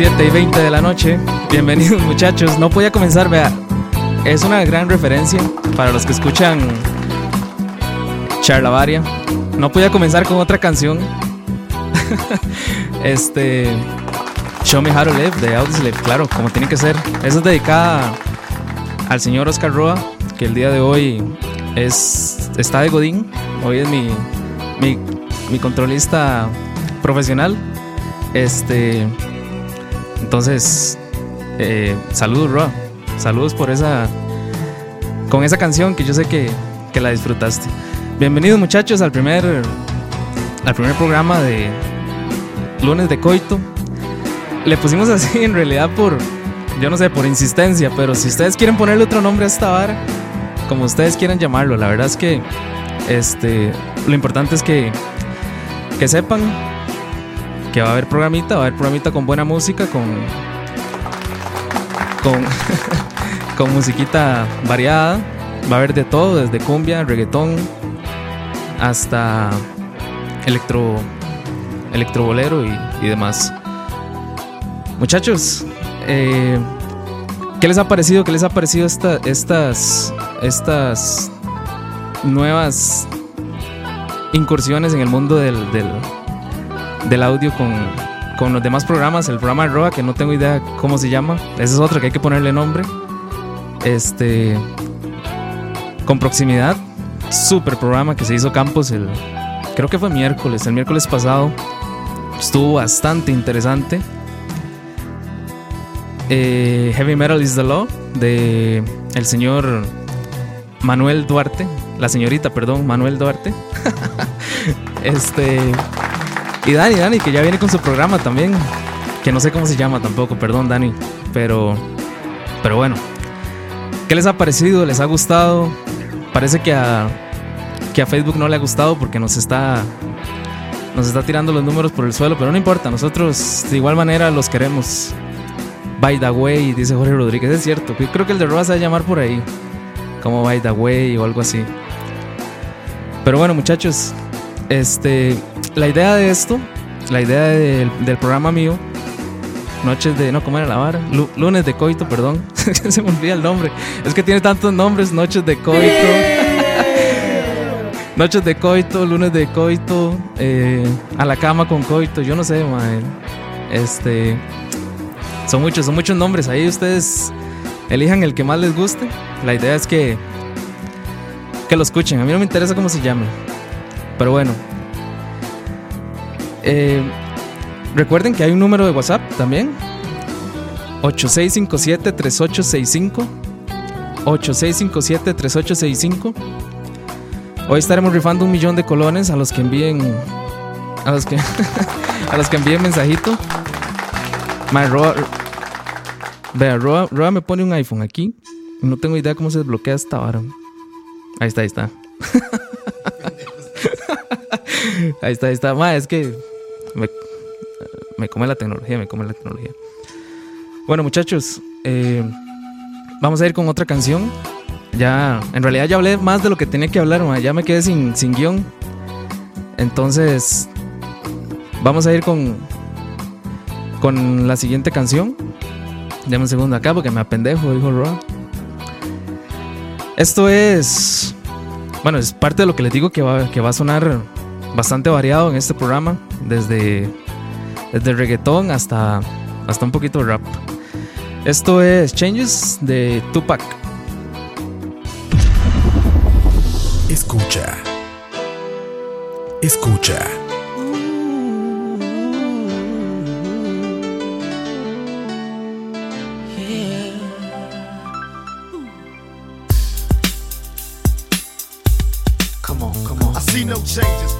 7 y 20 de la noche. Bienvenidos muchachos. No podía comenzar, vea. Es una gran referencia para los que escuchan Charlavaria. No podía comenzar con otra canción. este... Show Me How to Live de Audioslave, claro, como tiene que ser. Esa es dedicada al señor Oscar Roa, que el día de hoy es, está de Godín. Hoy es mi, mi, mi controlista profesional. Este, entonces, eh, saludos, Roa. Saludos por esa. Con esa canción que yo sé que, que la disfrutaste. Bienvenidos muchachos al primer al primer programa de lunes de coito. Le pusimos así en realidad por yo no sé, por insistencia, pero si ustedes quieren ponerle otro nombre a esta vara, como ustedes quieran llamarlo, la verdad es que este lo importante es que que sepan que va a haber programita, va a haber programita con buena música, con con con musiquita variada, va a haber de todo, desde cumbia, reggaetón, hasta electro, electrobolero y, y demás. Muchachos, eh, ¿qué les ha parecido? ¿Qué les ha parecido esta, estas, estas nuevas incursiones en el mundo del, del, del audio con, con, los demás programas? El programa de Roa, que no tengo idea cómo se llama. Ese es otro que hay que ponerle nombre. Este. Con proximidad super programa que se hizo Campos el creo que fue miércoles, el miércoles pasado. Estuvo bastante interesante. Eh, Heavy Metal is the Law de el señor Manuel Duarte, la señorita, perdón, Manuel Duarte. este y Dani, Dani que ya viene con su programa también, que no sé cómo se llama tampoco, perdón Dani, pero pero bueno. ¿Qué les ha parecido? ¿Les ha gustado? Parece que a, que a Facebook no le ha gustado porque nos está, nos está tirando los números por el suelo, pero no importa, nosotros de igual manera los queremos. By the way, dice Jorge Rodríguez, es cierto, creo que el de Roa se va a llamar por ahí, como By the way o algo así. Pero bueno, muchachos, este, la idea de esto, la idea del, del programa mío, Noches de. No, ¿cómo era la vara? lunes de coito, perdón. Se me olvida el nombre. Es que tiene tantos nombres: Noches de coito. Noches de coito, lunes de coito. Eh, a la cama con coito. Yo no sé, man. Este. Son muchos, son muchos nombres. Ahí ustedes elijan el que más les guste. La idea es que. Que lo escuchen. A mí no me interesa cómo se llame. Pero bueno. Eh. Recuerden que hay un número de WhatsApp también. 8657-3865. 8657-3865. Hoy estaremos rifando un millón de colones a los que envíen. A los que. a los que envíen mensajito. My Roa, vea, Roa, Roa, me pone un iPhone aquí. No tengo idea cómo se desbloquea esta vara. Ahí está, ahí está. ahí está, ahí está. Ma, es que. Me, me come la tecnología, me come la tecnología. Bueno, muchachos, eh, vamos a ir con otra canción. Ya, en realidad ya hablé más de lo que tenía que hablar, ya me quedé sin, sin guion. Entonces, vamos a ir con, con la siguiente canción. Dame un segundo acá porque me apendejo, dijo Roa. Esto es, bueno, es parte de lo que les digo que va, que va a sonar bastante variado en este programa, desde desde reggaetón hasta, hasta un poquito de rap. Esto es Changes de Tupac. Escucha. Escucha. Come on, come on. I see no changes.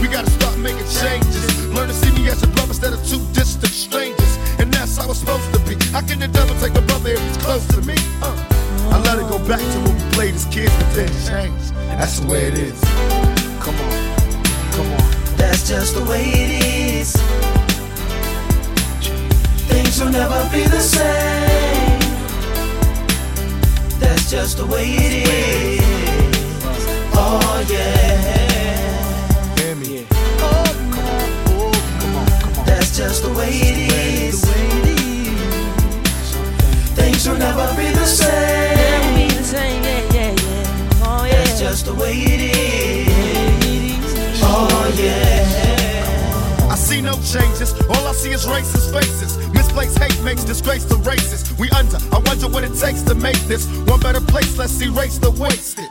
We gotta start making changes. Learn to see me as a brother instead of two distant strangers. And that's how it's supposed to be. How can the devil take a brother if he's close to me? Uh. I let it go back to when we played as kids, but then changed. That's the way it is. Come on, come on. That's just the way it is. Things will never be the same. That's just the way it is. Oh yeah. Things will never be the same. be the same, yeah, yeah, yeah. Oh, yeah. That's just the way it is. Oh yeah. I see no changes. All I see is racist faces. Misplaced hate makes disgrace to races. We under. I wonder what it takes to make this one better place. Let's erase the wasted.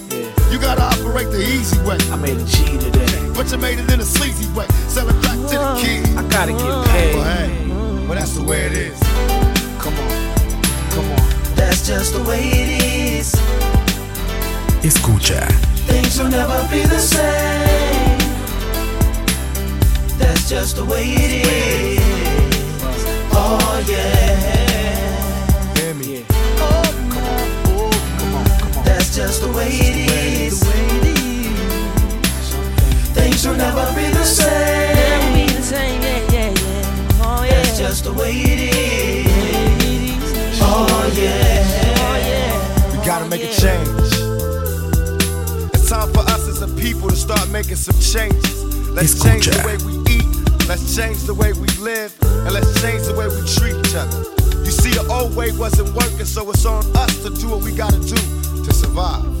You gotta operate the easy way. I made a G today. But you made it in a sleazy way. Selling crack to the kid. I gotta get Well, paid. hey, well, that's the way it is. Come on, come on. That's just the way it is. Escucha. Things will never be the same. That's just the way it is. Oh yeah. Hear me. That's just the way it is. Things will never be the Never same. be the same, yeah, yeah, yeah. Oh, yeah. That's just the way it is. Oh, oh yeah. Oh, yeah. We gotta make a change. It's time for us as a people to start making some changes. Let's change the way we eat, let's change the way we live, and let's change the way we treat each other. You see, the old way wasn't working, so it's on us to do what we gotta do to survive.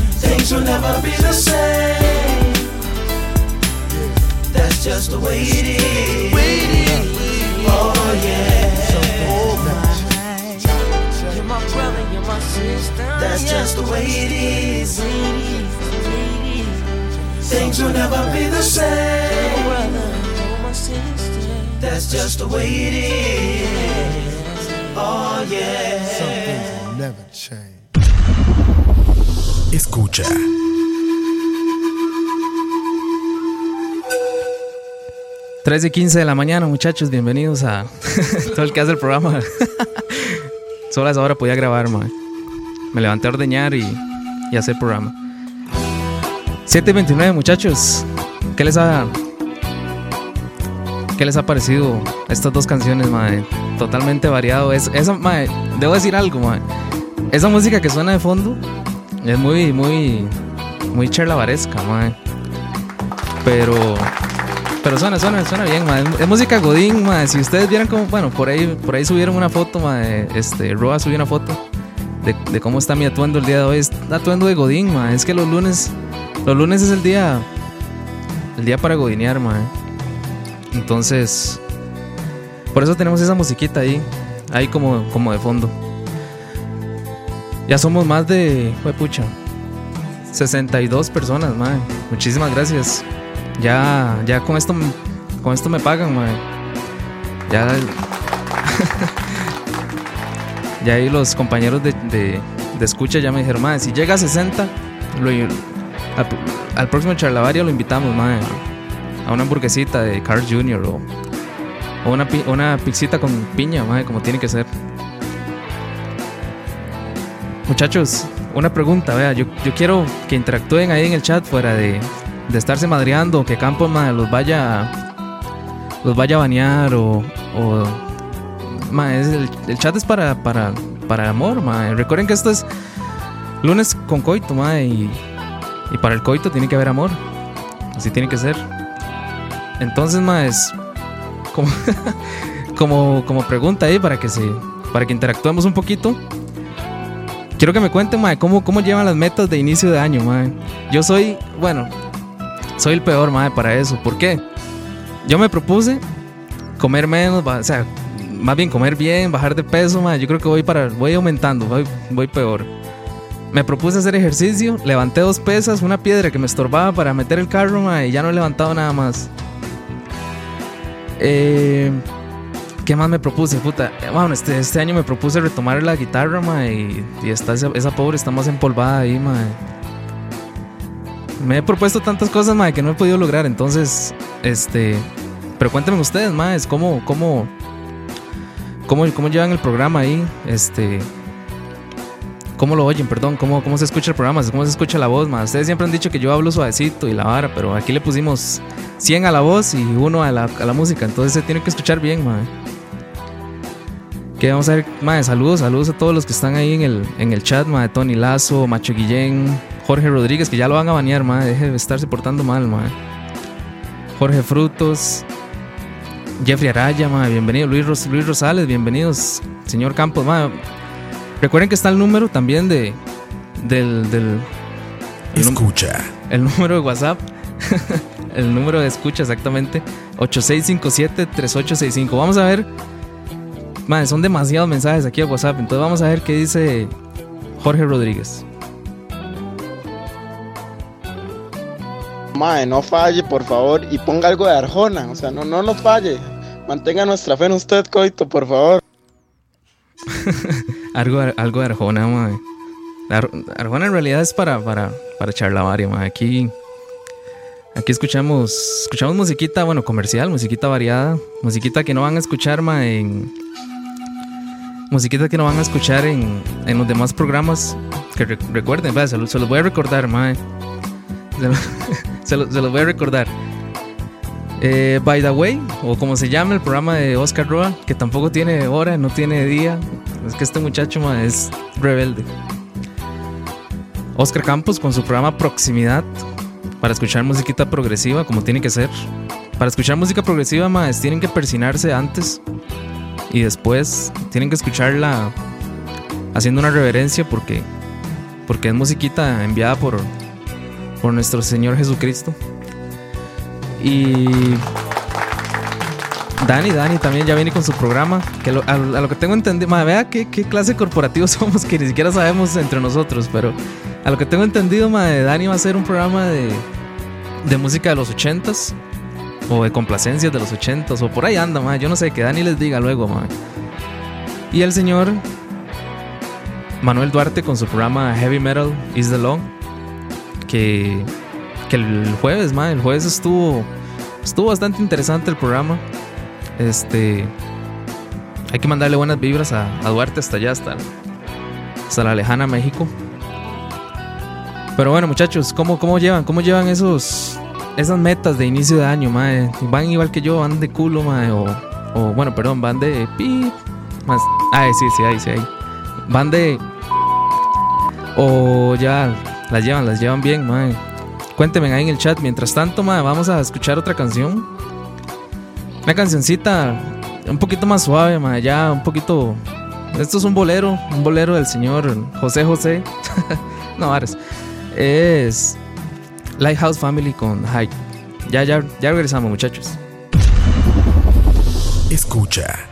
Things will never be the same. That's just the way it is. Oh yeah. You're my brother, you're my sister. That's just the way it is. Ladies, ladies. Things will never be the same. brother, you're my sister. That's just the way it is. Oh yeah. Something's never change. Escucha. Tres y 15 de la mañana, muchachos, bienvenidos a todo el que hace el programa. Solo a esa hora podía grabar. Me levanté a ordeñar y, y hacer programa. 7.29, muchachos. ¿Qué les ha... ¿Qué les ha parecido estas dos canciones, mae? Totalmente variado. Es, esa, mae, debo decir algo, mae. Esa música que suena de fondo es muy, muy, muy charlavaresca, mae. Pero pero suena, suena, suena bien, ma. Es música Godín, ma. Si ustedes vieran como, bueno, por ahí, por ahí subieron una foto, ma. de- Este, Roa subió una foto de, de cómo está mi atuendo el día de hoy. Es atuendo de Godín, ma. Es que los lunes, los lunes es el día, el día para godinear, ma. Entonces, por eso tenemos esa musiquita ahí, ahí como, como de fondo. Ya somos más de, fue pucha, 62 personas, mae. Muchísimas gracias. Ya, ya con esto, con esto me pagan, mae. Ya, ya ahí los compañeros de, de, de escucha ya me dijeron, mae, si llega a 60, lo- al, al próximo charlavaria lo invitamos, mae, a una hamburguesita de Carl Jr. o, una, una pizzita con piña, mae, como tiene que ser. Muchachos, una pregunta, vea, yo, yo quiero que interactúen ahí en el chat fuera de, de estarse madreando, que Campos mae, los vaya los vaya a banear o, o el, chat es para para para el amor, mae. Recuerden que esto es lunes con coito, mae, y, y para el coito tiene que haber amor. Así tiene que ser. Entonces, mae, es como como como pregunta ahí para que se para que interactuemos un poquito. Quiero que me cuenten, mae, cómo, cómo llevan las metas de inicio de año, mae. Yo soy, bueno, soy el peor, mae, para eso. ¿Por qué? Yo me propuse comer menos, o sea, más bien comer bien, bajar de peso, mae. Yo creo que voy para, voy aumentando, voy, voy peor. Me propuse hacer ejercicio, levanté dos pesas, una piedra que me estorbaba para meter el carro, mae, y ya no he levantado nada más. Eh, ¿Qué más me propuse? Puta, eh, bueno, este, este año me propuse retomar la guitarra, mae, y, y está esa, pobre está más empolvada ahí, mae. Me he propuesto tantas cosas, mae, que no he podido lograr, entonces, este... Pero cuéntenme ustedes, mae, ¿cómo, cómo, cómo, cómo llevan el programa ahí? Este... ¿Cómo lo oyen? Perdón, ¿cómo, cómo se escucha el programa? ¿Cómo se escucha la voz? Ustedes siempre han dicho que yo hablo suavecito y la vara, pero aquí le pusimos 100 a la voz y uno a la, a la música, entonces se tiene que escuchar bien, mae. Que vamos a ver, mae, saludos, saludos a todos los que están ahí en el, en el chat, mae, Tony Lazo, Macho Guillén, Jorge Rodríguez, que ya lo van a banear, mae, deje de estarse portando mal, mae. Jorge Frutos, Jeffrey Araya, mae, bienvenido, Luis, Luis Rosales, bienvenidos, señor Campos, mae. Recuerden que está el número también de, del, del, el Escucha. el número de WhatsApp. el número de escucha exactamente. 8657-3865. Vamos a ver. Madre, son demasiados mensajes aquí a WhatsApp. Entonces vamos a ver qué dice Jorge Rodríguez. Mae, no falle, por favor, y ponga algo de Arjona. O sea, no, no nos falle. Mantenga nuestra fe en usted, Coito, por favor. Algo, algo de Arjona. Ar- Arjona en realidad es para, para, para charlavaria, madre. Aquí, aquí escuchamos, escuchamos musiquita, bueno, comercial, musiquita variada. Musiquita que no van a escuchar, madre, en... Musiquita que no van a escuchar en, en los demás programas. Que re- recuerden, vea, se, lo- se los voy a recordar, lo- se lo- se los voy a recordar. Eh, By the Way, o como se llama el programa de Oscar Roa, que tampoco tiene hora, no tiene día. Es que este muchacho es rebelde. Oscar Campos con su programa Proximidad para escuchar musiquita progresiva como tiene que ser. Para escuchar música progresiva, más tienen que persinarse antes y después tienen que escucharla haciendo una reverencia porque porque es musiquita enviada por por nuestro Señor Jesucristo. Y Dani, Dani también ya viene con su programa. Que lo- a, lo- que tengo entendido, vea qué, qué clase corporativo somos que ni siquiera sabemos entre nosotros. Pero a lo que tengo entendido, Dani va a hacer un programa de, de música de los ochentas o de complacencias de los ochentas o por ahí anda. Yo no sé, que Dani les diga luego, madre. Y el señor Manuel Duarte con su programa Heavy Metal is the Law. Que, que el jueves, madre, el jueves estuvo, estuvo bastante interesante el programa. Este. Hay que mandarle buenas vibras a, Duarte hasta allá, hasta, hasta la lejana México. Pero bueno, muchachos, ¿cómo, cómo llevan? ¿Cómo llevan esos esas metas de inicio de año, mae? ¿Van igual que yo? ¿Van de culo, mae? O, o bueno, perdón, van de pi. Más. Ay, sí, sí, ahí, sí, ahí. Van de. O ya las llevan, las llevan bien, mae. Cuéntenme ahí en el chat. Mientras tanto, mae, vamos a escuchar otra canción. Una cancioncita un poquito más suave, ma, ya un poquito. Esto es un bolero, un bolero del señor José José. no, Ares. Es Lighthouse Family con Hype. Ya, ya, ya regresamos, muchachos. Escucha.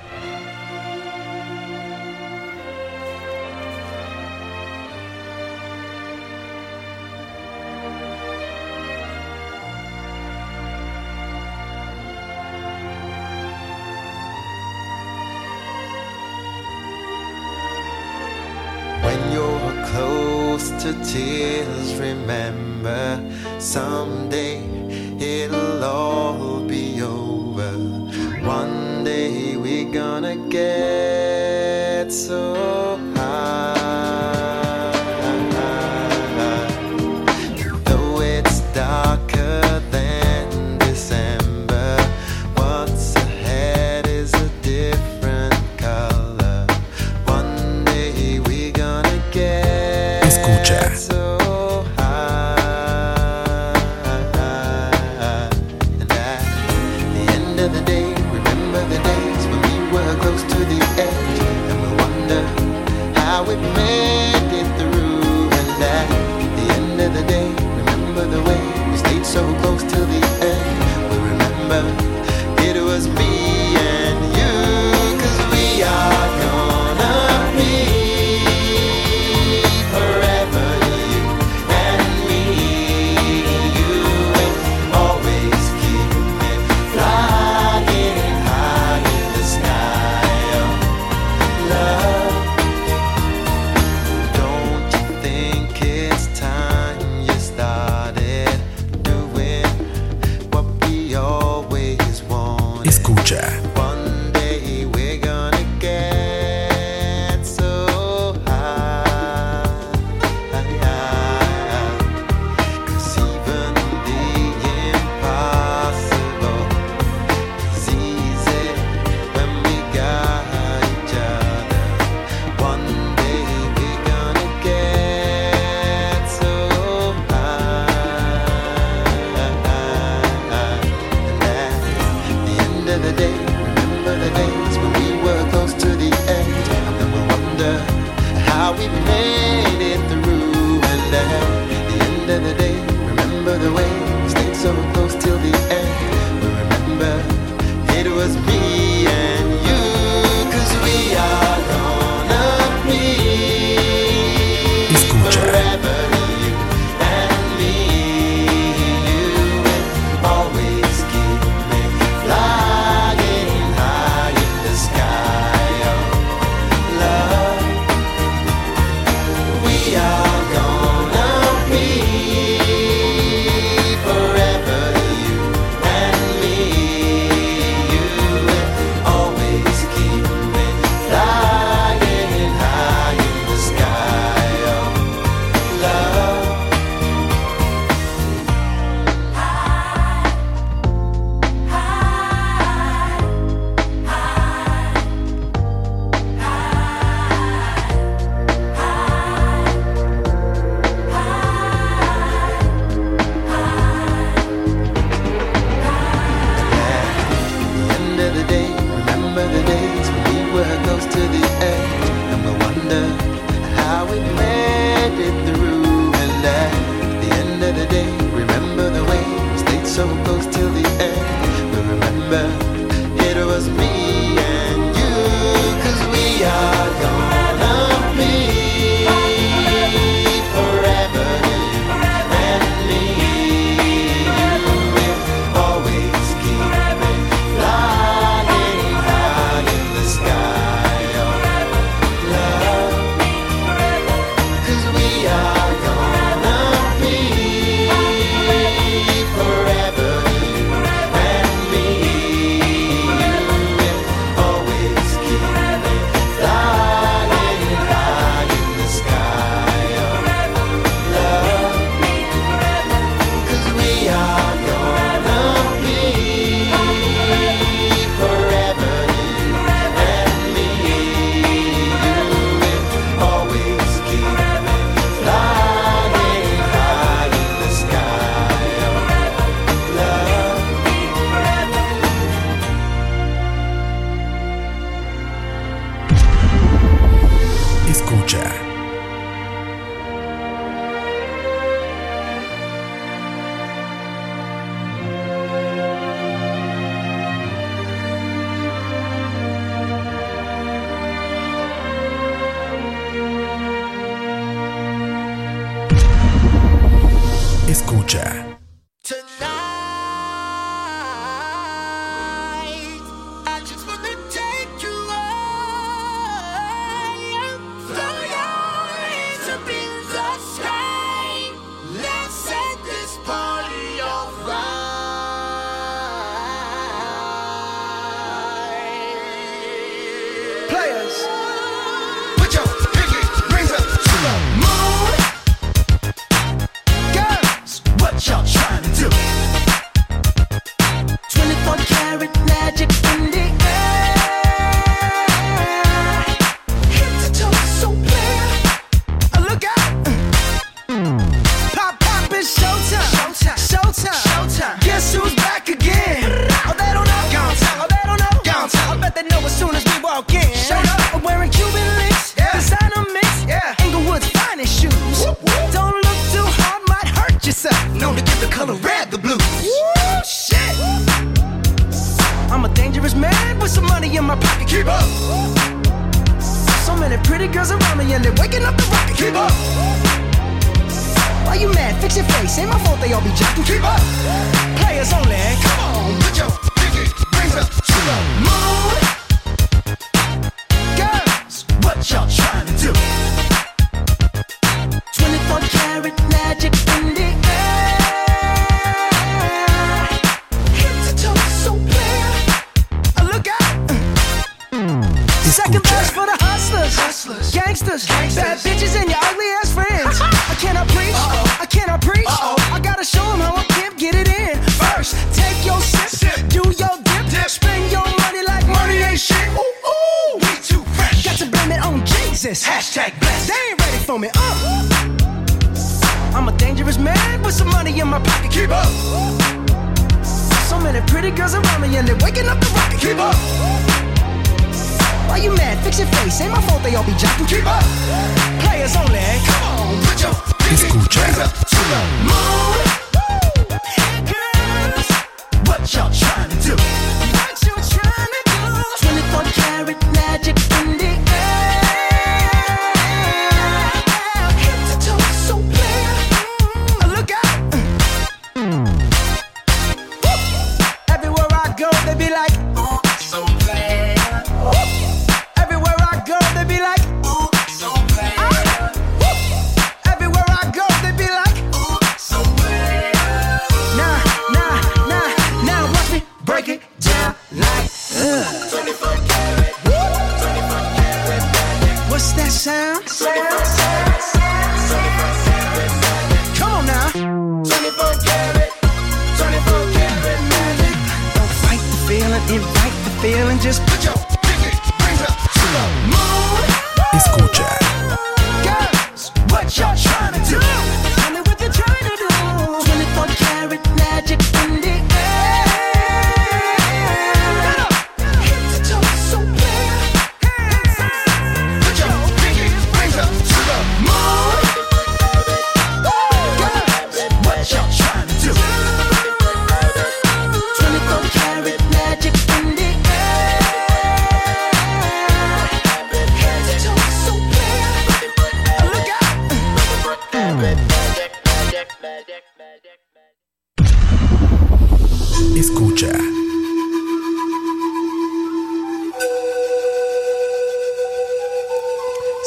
Someday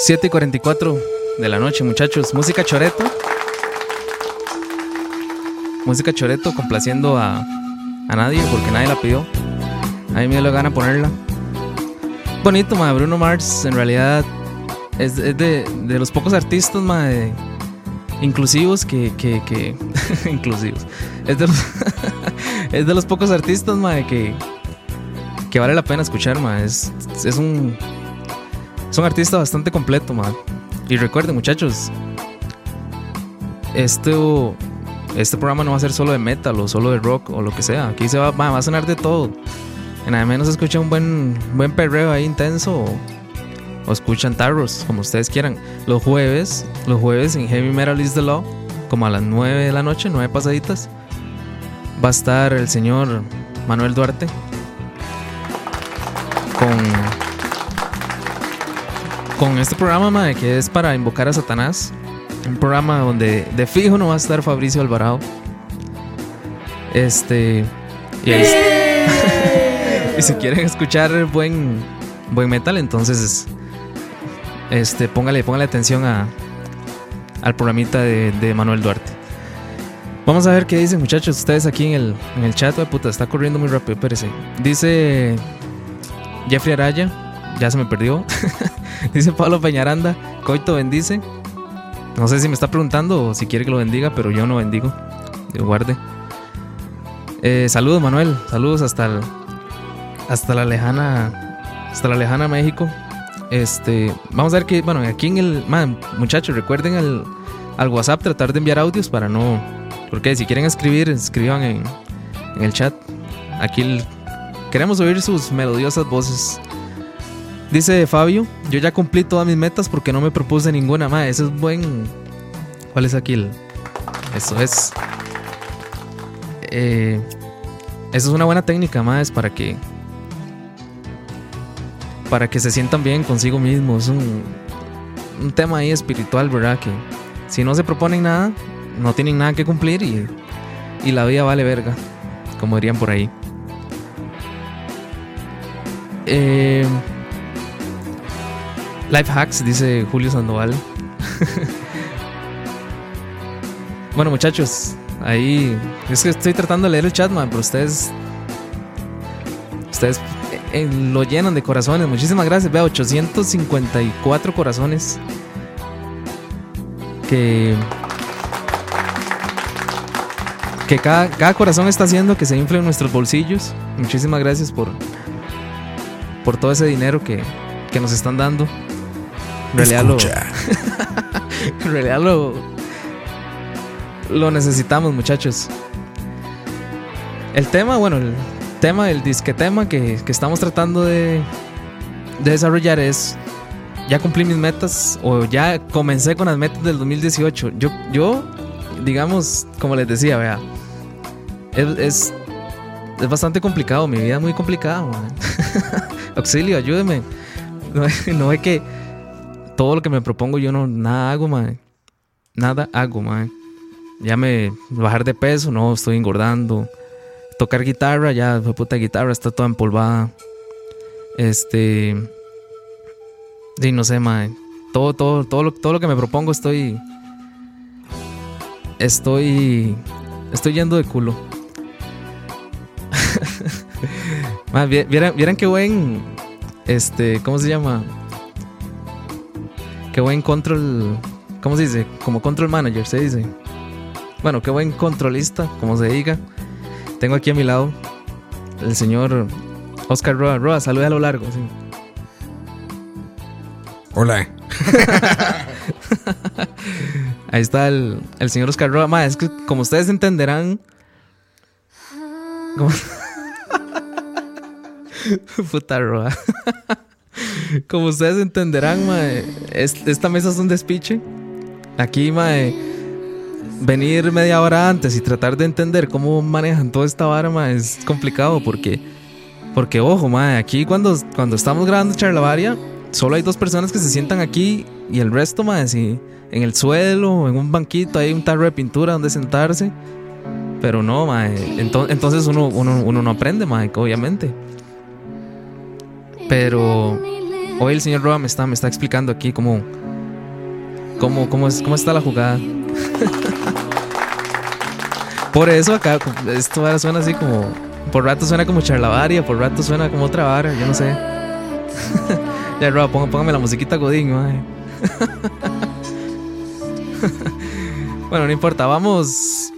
7 y 44 de la noche, muchachos. Música Choreto. Música Choreto complaciendo a, a nadie porque nadie la pidió. A mí me dio la gana ponerla. Bonito, ma, Bruno Mars en realidad es, es de, de, los pocos artistas, ma, de, inclusivos que... que, que inclusivos. Es de, los es de los pocos artistas, ma, que, que vale la pena escuchar, ma. Es, es un son artistas bastante completo, man. Y recuerden, muchachos, este, este programa no va a ser solo de metal o solo de rock o lo que sea. Aquí se va, va a sonar de todo. En al menos escucha un buen, buen perreo ahí intenso o, escuchan tarros, como ustedes quieran. Los jueves, los jueves en Heavy Metal is the Law, como a las 9 de la noche, 9 pasaditas, va a estar el señor Manuel Duarte con con este programa, madre, que es para invocar a Satanás. Un programa donde de fijo no va a estar Fabricio Alvarado. Este. Y, y si quieren escuchar buen, buen metal, entonces. Este, póngale, póngale atención a, al programita de, Manuel Duarte. Vamos a ver qué dicen, muchachos. Ustedes aquí en el, en el chat, oh, puta, está corriendo muy rápido. Dice Jeffrey Araya ya se me perdió. dice Pablo Peñaranda, Coito bendice. No sé si me está preguntando o si quiere que lo bendiga, pero yo no bendigo. Yo guarde. Eh, saludos Manuel, saludos hasta el, hasta la lejana, hasta la lejana México. Este, vamos a ver que, bueno, aquí en el, man, muchachos, recuerden al, al WhatsApp tratar de enviar audios para no, porque si quieren escribir, escriban en, el chat. Aquí queremos oír sus melodiosas voces. Dice Fabio, yo ya cumplí todas mis metas porque no me propuse ninguna más. Eso es buen. ¿Cuál es aquí? Eso es. Eh, eso es una buena técnica más para que. Para que se sientan bien consigo mismos. Es un, un tema ahí espiritual, ¿verdad? Que si no se proponen nada, no tienen nada que cumplir y, y la vida vale verga. Como dirían por ahí. Eh, Life hacks, dice Julio Sandoval. bueno, muchachos, ahí. Es que estoy tratando de leer el chat, man, pero ustedes. Ustedes eh, lo llenan de corazones. Muchísimas gracias. Vea, 854 corazones. Que. Que cada, cada corazón está haciendo que se infle en nuestros bolsillos. Muchísimas gracias por. Por todo ese dinero que, que nos están dando. En realidad lo. en realidad lo. Lo necesitamos, muchachos. El tema, bueno, el tema, el disque tema que, que estamos tratando de, de desarrollar es. Ya cumplí mis metas o ya comencé con las metas del 2018. Yo, yo digamos, como les decía, vea, es, es, es bastante complicado. Mi vida es muy complicada, man. Auxilio, ayúdeme. No, no es que todo lo que me propongo yo no nada hago, man. Nada hago, man. Ya me bajar de peso, no, estoy engordando. Tocar guitarra, ya, fue puta guitarra, está toda empolvada. Este. Sí, no sé, man. Todo, todo, todo, lo, todo lo que me propongo estoy. Estoy. Estoy yendo de culo. Vieran qué buen. Este, ¿cómo se llama? Qué buen control. ¿Cómo se dice? Como control manager, se dice. Bueno, qué buen controlista, como se diga. Tengo aquí a mi lado el señor Oscar Roa. Roa, saluda a lo largo. sí. Hola. Ahí está el, el señor Oscar Roa. Ma, es que como ustedes entenderán. como- Puta Roa. como ustedes entenderán, ma, es- esta mesa es un despiche. Aquí, ma, venir media hora antes y tratar de entender cómo manejan toda esta vara, es complicado porque. Porque, ojo, ma, aquí cuando, cuando estamos grabando Charlavaria, solo hay dos personas que se sientan aquí y el resto, ma, sí, en el suelo, en un banquito, hay un tarro de pintura donde sentarse. Pero no, ma, ento- entonces uno, uno, uno no aprende, ma, obviamente. Pero hoy el señor Roa me está, me está explicando aquí cómo, cómo, cómo, es, cómo está la jugada. Por eso acá, esto ahora suena así como. Por rato suena como charlavaria, por rato suena como otra vara, yo no sé. ya, Roa, póngame la musiquita Godín, mae. bueno, no importa, vamos.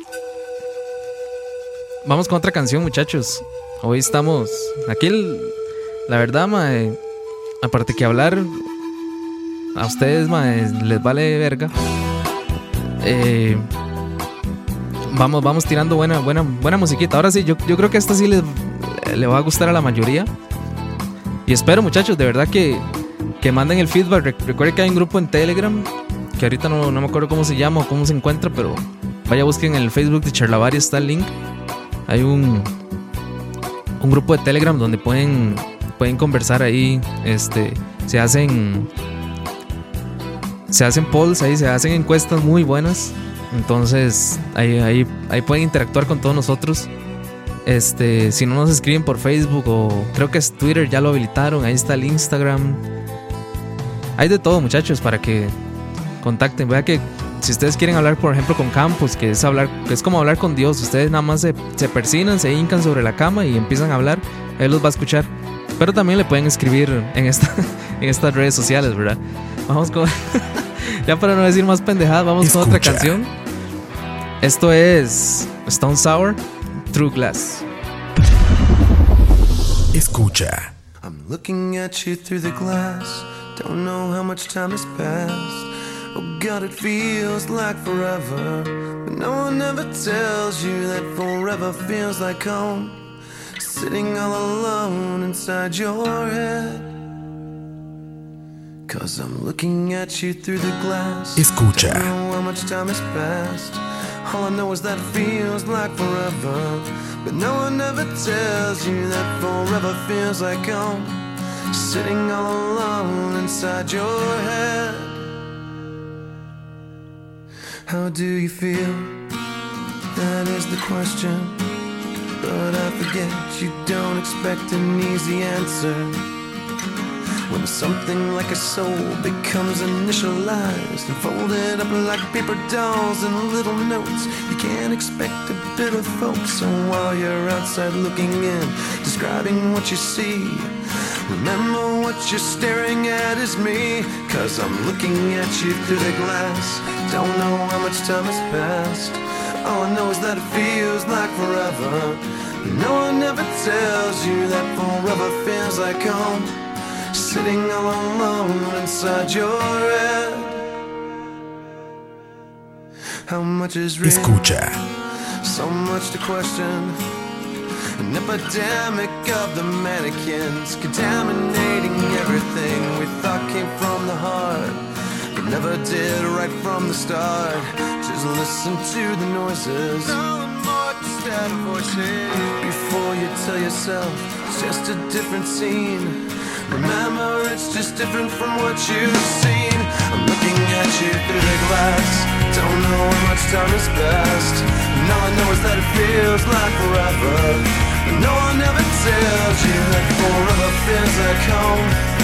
Vamos con otra canción, muchachos. Hoy estamos. Aquí, el- la verdad, mae. Aparte que hablar. A ustedes, mae, les vale verga. Eh, vamos, vamos tirando buena, buena, buena musiquita. Ahora sí, yo, yo creo que esta sí les, le va a gustar a la mayoría. Y espero, muchachos, de verdad que, que manden el feedback. Rec- recuerden que hay un grupo en Telegram, que ahorita no, no me acuerdo cómo se llama o cómo se encuentra, pero vaya busquen en el Facebook de Charlavaria, está el link. Hay un, un grupo de Telegram donde pueden, pueden conversar ahí. Este, se hacen se hacen polls ahí, se hacen encuestas muy buenas. Entonces, ahí, ahí, ahí pueden interactuar con todos nosotros. Este, si no nos escriben por Facebook o creo que es Twitter, ya lo habilitaron. Ahí está el Instagram. Hay de todo, muchachos, para que contacten. Vea que si ustedes quieren hablar, por ejemplo, con Campos, que es hablar, que es como hablar con Dios, ustedes nada más se, se persinan, se hincan sobre la cama y empiezan a hablar. Él los va a escuchar. Pero también le pueden escribir en, esta, en estas redes sociales, ¿verdad? Vamos con. ya para no decir más pendejadas, vamos con otra Escucha. canción. Esto es Stone Sour, True Glass. Escucha. I'm looking at you through the glass. Don't know how much time has passed. Oh God, it feels like forever. But no one ever tells you that forever feels like home. Sitting all alone inside your head. Cause I'm looking at you through the glass. Escucha. Don't know how much time has passed. All I know is that it feels like forever. But no one ever tells you that forever feels like home. Sitting all alone inside your head. How do you feel? That is the question. But I forget you don't expect an easy answer. When something like a soul becomes initialized and folded up like paper dolls and little notes, you can't expect a bit of hope. So while you're outside looking in, describing what you see, remember what you're staring at is me. Cause I'm looking at you through the glass. Don't know how much time has passed. All I know is that it feels like forever. No one ever tells you that forever feels like home. Sitting all alone inside your head. How much is real? Escucha. So much to question. An epidemic of the mannequins contaminating everything we thought came from the heart, never did right from the start. Just listen to the noises. No more instead of voices. Before you tell yourself it's just a different scene. Remember, it's just different from what you've seen. I'm looking at you through the glass. Don't know how much time has passed. And all I know is that it feels like forever. But no one ever tells you that forever feels like home.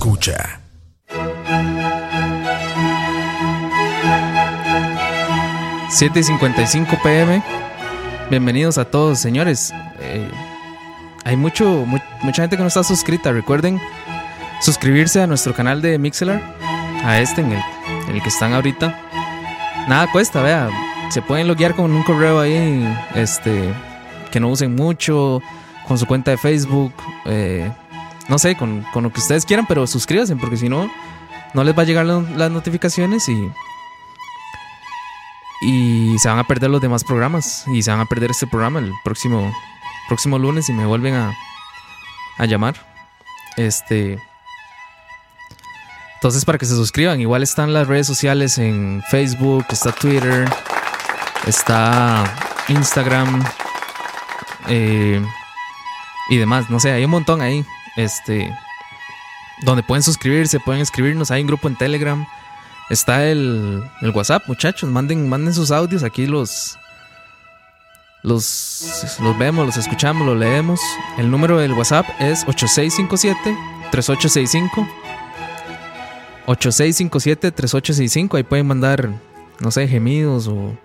Escucha. Siete y 55 pm. Bienvenidos a todos, señores. Eh, hay mucho, mu- mucha gente que no está suscrita. Recuerden suscribirse a nuestro canal de Mixelar. a este, en el, en el que están ahorita. Nada cuesta, vea. Se pueden loguear con un correo ahí, este, que no usen mucho, con su cuenta de Facebook, eh, no sé, con, con lo que ustedes quieran, pero suscríbanse, porque si no, no les va a llegar las notificaciones y, y se van a perder los demás programas. Y se van a perder este programa el próximo, próximo lunes y me vuelven a, a llamar. Este. Entonces, para que se suscriban, igual están las redes sociales en Facebook, está Twitter, está Instagram eh, y demás. No sé, hay un montón ahí. Este. Donde pueden suscribirse, pueden escribirnos. Hay un grupo en Telegram. Está el, WhatsApp, muchachos. Manden, manden sus audios. Aquí los. Los, los vemos, los escuchamos, los leemos. El número del WhatsApp es 8657-3865. 8657-3865. Ahí pueden mandar, no sé, gemidos o,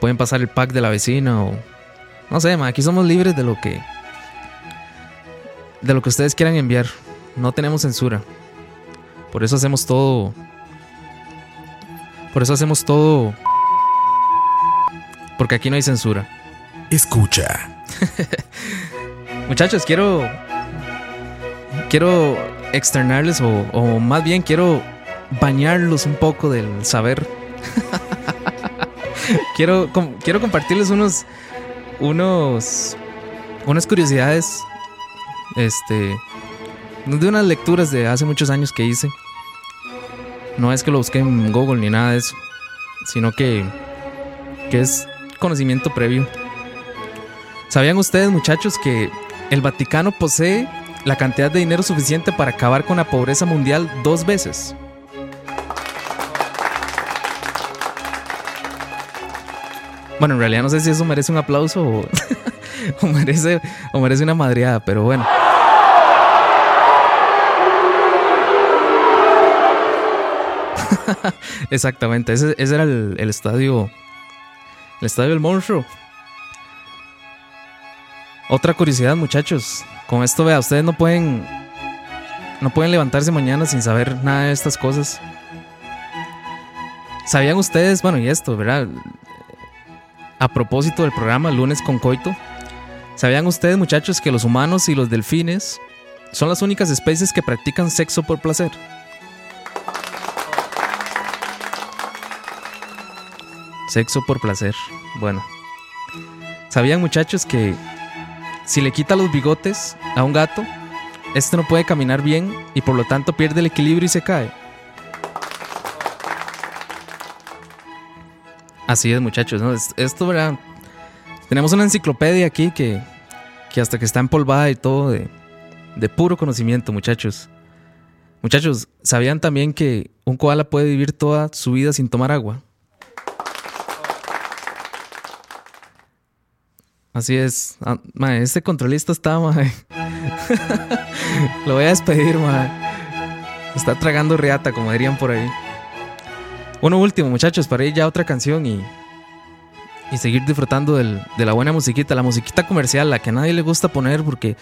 pueden pasar el pack de la vecina o... No sé, ma, aquí somos libres de lo que... De lo que ustedes quieran enviar. No tenemos censura. Por eso hacemos todo... Por eso hacemos todo... Porque aquí no hay censura. Escucha. Muchachos, quiero. Quiero externarles, o, o más bien quiero bañarlos un poco del saber. quiero, com- quiero compartirles unos. Unos. Unas curiosidades. Este. De unas lecturas de hace muchos años que hice. No es que lo busqué en Google ni nada de eso. Sino que. Que es conocimiento previo. ¿Sabían ustedes, muchachos, que el Vaticano posee la cantidad de dinero suficiente para acabar con la pobreza mundial dos veces? Bueno, en realidad no sé si eso merece un aplauso o, o merece, o merece una madreada, pero bueno. Exactamente, ese, ese era el, el estadio. El estadio del monstruo. Otra curiosidad, muchachos. Con esto, vea, ustedes no pueden. No pueden levantarse mañana sin saber nada de estas cosas. ¿Sabían ustedes? Bueno, y esto, ¿verdad? A propósito del programa Lunes con Coito. ¿Sabían ustedes, muchachos, que los humanos y los delfines son las únicas especies que practican sexo por placer? Sexo por placer. Bueno. ¿Sabían, muchachos, que si le quita los bigotes a un gato, este no puede caminar bien y por lo tanto pierde el equilibrio y se cae? Así es, muchachos, ¿no? Es- Esto, ¿verdad? Tenemos una enciclopedia aquí que, que hasta que está empolvada y todo de, de puro conocimiento, muchachos. Muchachos, ¿sabían también que un koala puede vivir toda su vida sin tomar agua? Así es. Ah, mae, este controlista está, mae. Lo voy a despedir, mae. Está tragando riata, como dirían por ahí. Uno último, muchachos, para ir ya a otra canción y, y seguir disfrutando del- de la buena musiquita, la musiquita comercial, la que a nadie le gusta poner porque,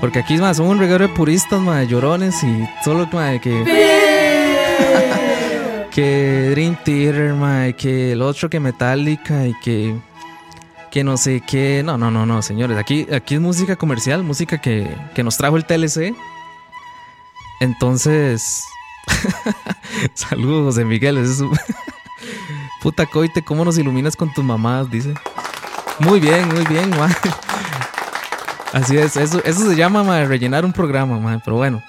porque aquí mae, son un reguero de puristas, mae, llorones y solo mae, que... que Dream Theater, mae, que el otro que Metallica y que que no sé qué. No, no, no, no, señores. Aquí, aquí es música comercial, música que, que nos trajo el TLC. Entonces. Saludos, José Miguel. es un- Puta coite, ¿cómo nos iluminas con tus mamás? Dice. Muy bien, muy bien, ma. Así es, eso, eso se llama ma, rellenar un programa, ma, pero bueno.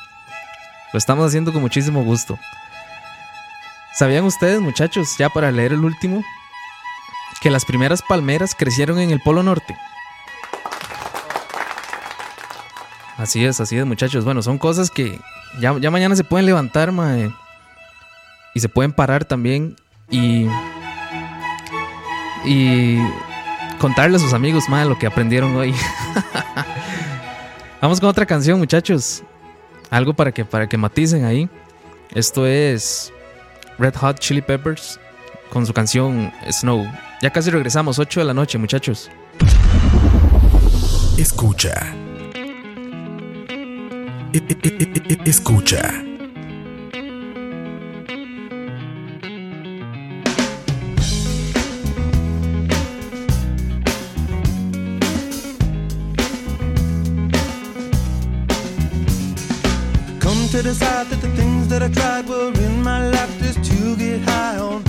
Lo estamos haciendo con muchísimo gusto. ¿Sabían ustedes, muchachos, ya para leer el último, que las primeras palmeras crecieron en el Polo Norte. Así es, así es, muchachos. Bueno, son cosas que ya, mañana se pueden levantar, mae. Y se pueden parar también. Y. Y. Contarle a sus amigos, mae, lo que aprendieron hoy. Vamos con otra canción, muchachos. Algo para que, para que maticen ahí. Esto es Red Hot Chili Peppers con su canción Snow. Ya casi regresamos, 8 de la noche, muchachos. Escucha. E, e, e, escucha. Come to decide that the things that I tried were in my life just to get high on.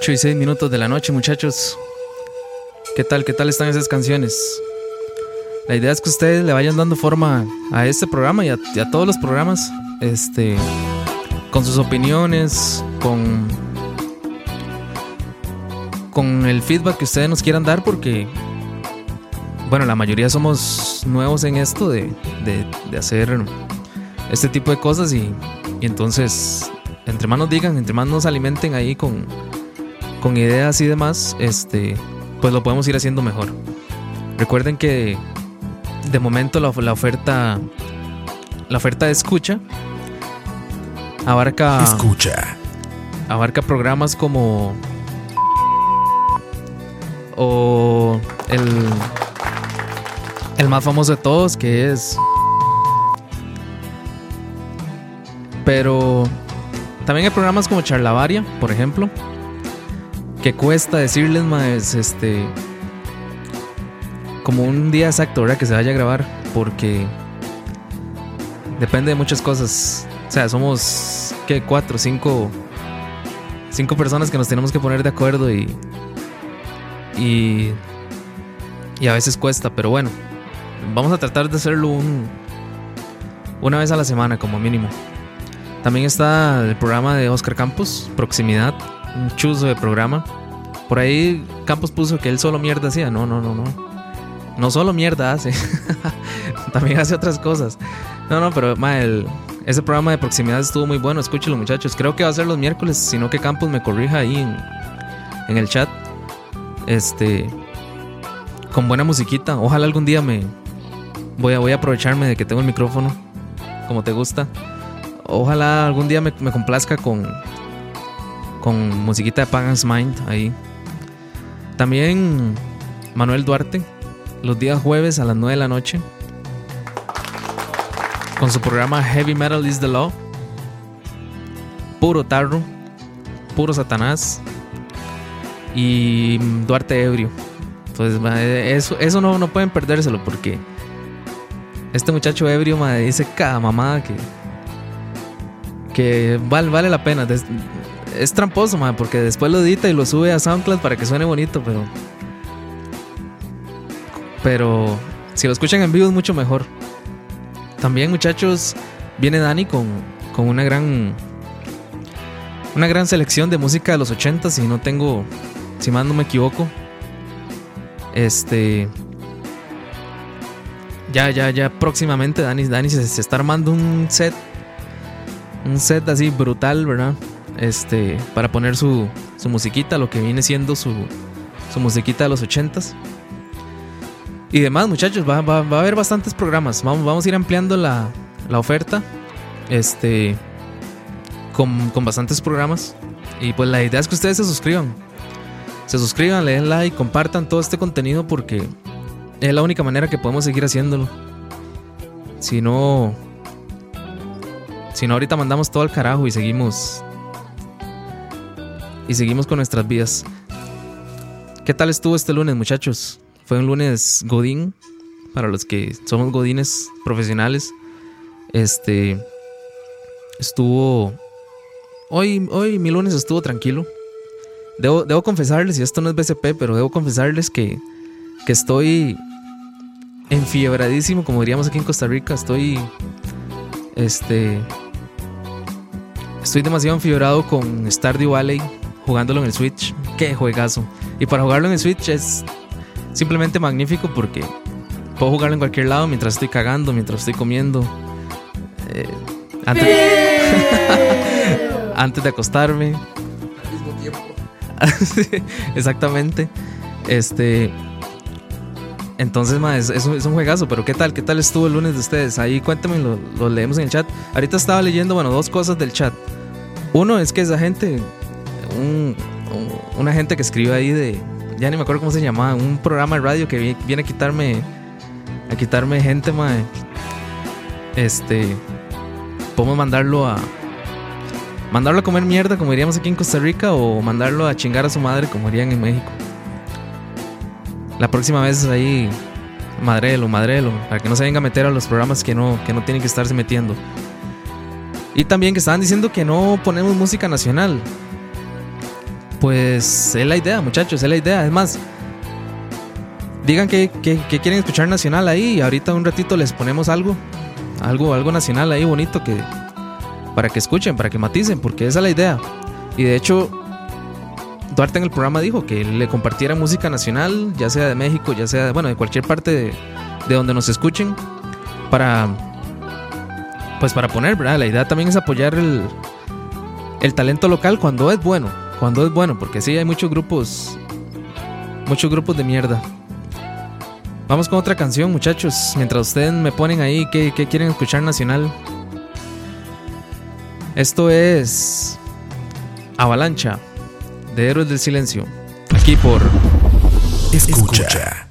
8 y 6 minutos de la noche, muchachos. ¿Qué tal? ¿Qué tal están esas canciones? La idea es que ustedes le vayan dando forma a este programa y a, a todos los programas. Este. Con sus opiniones, con. Con el feedback que ustedes nos quieran dar, porque. Bueno, la mayoría somos nuevos en esto de, de- de hacer este tipo de cosas y, y entonces, entre más nos digan, entre más nos alimenten ahí con, con ideas y demás, este, pues lo podemos ir haciendo mejor. Recuerden que de momento la, la oferta la oferta de escucha abarca Escucha. abarca programas como o el el más famoso de todos que es pero también hay programas como Charlavaria, por ejemplo, que cuesta decirles más este como un día exacto, ¿verdad? Que se vaya a grabar porque depende de muchas cosas. O sea, somos que cuatro, cinco cinco personas que nos tenemos que poner de acuerdo y y y a veces cuesta, pero bueno, vamos a tratar de hacerlo un una vez a la semana como mínimo. También está el programa de Oscar Campos, Proximidad, un chuzo de programa. Por ahí Campos puso que él solo mierda hacía. No, no, no, no. No solo mierda hace. También hace otras cosas. No, no, pero ma, ese programa de proximidad estuvo muy bueno. Escúchelo, muchachos. Creo que va a ser los miércoles, sino que Campos me corrija ahí en, en el chat. Este. Con buena musiquita. Ojalá algún día me. Voy a, voy a aprovecharme de que tengo el micrófono. Como te gusta. Ojalá algún día me complazca con. Con musiquita de Pagan's Mind ahí. También Manuel Duarte. Los días jueves a las 9 de la noche. Con su programa Heavy Metal is the Law. Puro tarro. Puro Satanás. Y Duarte ebrio. Entonces, eso, eso no, no pueden perdérselo porque este muchacho ebrio ma, dice cada mamada que, que vale, la pena. Es tramposo, ma, porque después lo edita y lo sube a SoundCloud para que suene bonito, pero. Pero si lo escuchan en vivo es mucho mejor. También, muchachos, viene Dani con, con una gran. Una gran selección de música de los 80 si no tengo. Si más no me equivoco. Este. Ya, ya, ya próximamente Dani, Dani se, se está armando un set. Un set así brutal, ¿verdad? Este. Para poner su, su musiquita, lo que viene siendo su, su musiquita de los 80s. Y demás, muchachos, va, va- va a haber bastantes programas. Vamos, vamos a ir ampliando la, la oferta. Este. Con, con bastantes programas. Y pues la idea es que ustedes se suscriban. Se suscriban, le den like, compartan todo este contenido porque es la única manera que podemos seguir haciéndolo. Si no. Si no, ahorita mandamos todo al carajo y seguimos. Y seguimos con nuestras vidas. ¿Qué tal estuvo este lunes, muchachos? Fue un lunes Godín. Para los que somos Godines profesionales. Este. Estuvo. Hoy, hoy mi lunes estuvo tranquilo. Debo, debo confesarles, y esto no es BCP, pero debo confesarles que, que estoy enfiebradísimo, como diríamos aquí en Costa Rica. Estoy. Este. Estoy demasiado enfiebrado con Stardew Valley, jugándolo en el Switch. Qué juegazo. Y para jugarlo en el Switch es simplemente magnífico porque puedo jugarlo en cualquier lado mientras estoy cagando, mientras estoy comiendo. Eh, antes, antes de acostarme. Sí, Exactamente. Este. Entonces, ma, es, es un, es un juegazo, pero ¿qué tal? ¿Qué tal estuvo el lunes de ustedes? Ahí cuéntame, lo, lo leemos en el chat. Ahorita estaba leyendo, bueno, dos cosas del chat. Uno es que esa gente, un- un- una gente que escribe ahí de, ya ni me acuerdo cómo se llamaba, un programa de radio que vi- viene a quitarme, a quitarme gente, ma. Este, podemos mandarlo a, mandarlo a comer mierda, como diríamos aquí en Costa Rica, o mandarlo a chingar a su madre, como dirían en México. La próxima vez ahí, madrelo, madrelo, para que no se venga a meter a los programas que no, que no tienen que estarse metiendo. Y también que estaban diciendo que no ponemos música nacional. Pues es la idea, muchachos, es la idea. Es más, digan que, que- que quieren escuchar nacional ahí y ahorita un ratito les ponemos algo, algo, algo nacional ahí bonito que para que escuchen, para que maticen, porque esa es la idea. Y de hecho, Duarte en el programa dijo que le compartiera música nacional, ya sea de México, ya sea, bueno, de cualquier parte de, de donde nos escuchen, para, pues para poner, ¿verdad? La idea también es apoyar el, el talento local cuando es bueno, cuando es bueno, porque sí hay muchos grupos, muchos grupos de mierda. Vamos con otra canción, muchachos, mientras ustedes me ponen ahí qué, qué quieren escuchar nacional. Esto es Avalancha de Héroes del Silencio. Aquí por Escucha. La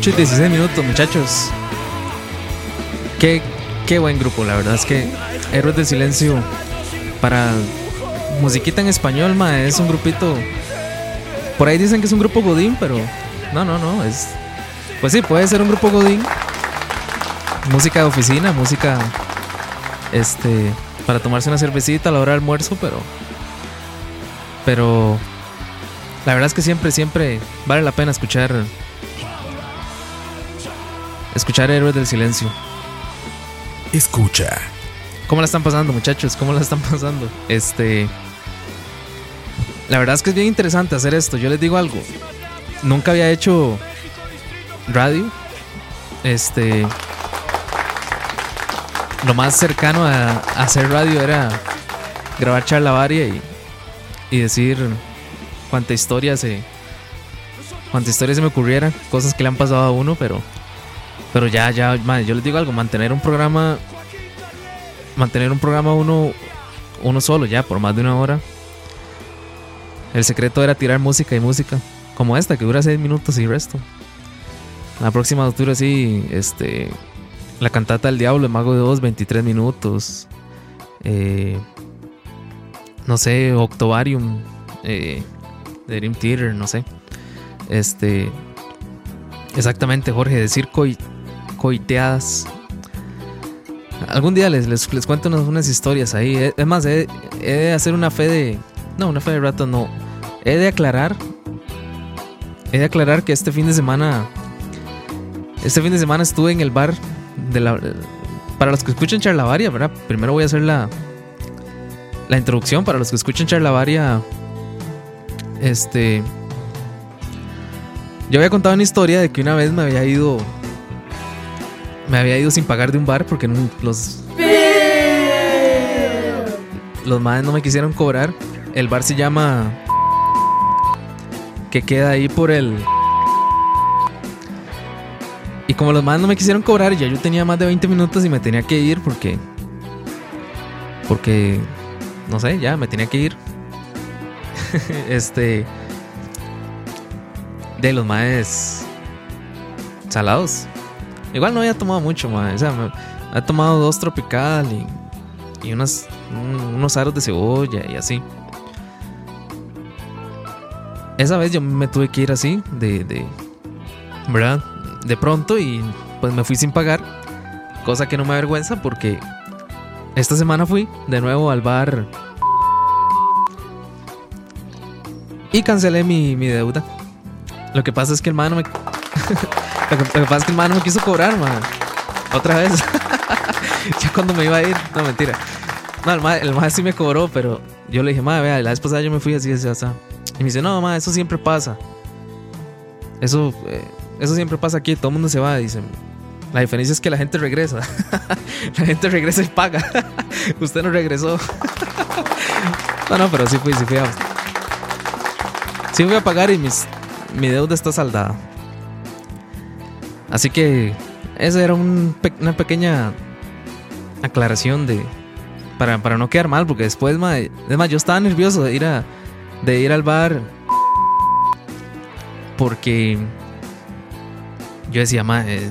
8 y 16 minutos, muchachos. Qué, qué buen grupo, la verdad es que Héroes del Silencio para musiquita en español, ma, es un grupito. Por ahí dicen que es un grupo Godín, pero no, no, no, es. Pues sí, puede ser un grupo Godín. Música de oficina, música. Este. Para tomarse una cervecita a la hora del almuerzo, pero. Pero. La verdad es que siempre, siempre vale la pena escuchar. Escuchar Héroes del Silencio. Escucha. ¿Cómo la están pasando, muchachos? ¿Cómo la están pasando? Este. La verdad es que es bien interesante hacer esto. Yo les digo algo. Nunca había hecho radio. Este. Lo más cercano a, a hacer radio era grabar charla varia y, y decir cuánta historia se. Cuánta historia se me ocurriera. Cosas que le han pasado a uno, pero. Pero ya, ya, yo les digo algo, mantener un programa mantener un programa uno, uno solo ya por más de una hora. El secreto era tirar música y música. Como esta, que dura 6 minutos y resto. La próxima dura así, este. La cantata del diablo, el mago de Oz, 23 minutos. Eh, no sé, Octovarium. Eh, de Dream Theater, no sé. Este. Exactamente, Jorge, decir coi- coiteadas. Algún día les, les, les cuento unas, unas historias ahí. Eh, Es más, he, de hacer una fe de. No, una fe de rato no. He de aclarar. He de aclarar que este fin de semana. Este fin de semana estuve en el bar de la. Para los que escuchan Charlavaria, ¿verdad? Primero voy a hacer la. La introducción. Para los que escuchan Charlavaria. Este. Yo había contado una historia de que una vez me había ido me había ido sin pagar de un bar porque los los madres no me quisieron cobrar. El bar se llama que queda ahí por el y como los madres no me quisieron cobrar, ya yo tenía más de 20 minutos y me tenía que ir porque porque no sé, ya me tenía que ir. este de los madres salados. Igual no había tomado mucho, mae. O sea, me, he tomado dos tropical y, y unas, un- unos aros de cebolla y así. Esa vez yo me tuve que ir así, de, de. ¿Verdad? De pronto y pues me fui sin pagar. Cosa que no me avergüenza porque esta semana fui de nuevo al bar. Y cancelé mi, mi deuda. Lo que pasa es que el mano me. Lo que, pasa es que el man no quiso cobrar, man. Otra vez. ya cuando me iba a ir. No, mentira. No, el man, el man sí me cobró, pero yo le dije, madre, vea, la vez pasada yo me fui así, así, así. Y me dice, no, ma, eso siempre pasa. Eso, eh, eso siempre pasa aquí, todo el mundo se va. Dice, la diferencia es que la gente regresa. la gente regresa y paga. Usted no regresó. no, no, pero sí fui, sí fui a. Sí fui a pagar y mis, mi deuda está saldada. Así que esa era un una pequeña aclaración de para, para no quedar mal, porque después, ma, es más, yo estaba nervioso de ir a de ir al bar porque yo decía, ma, eh,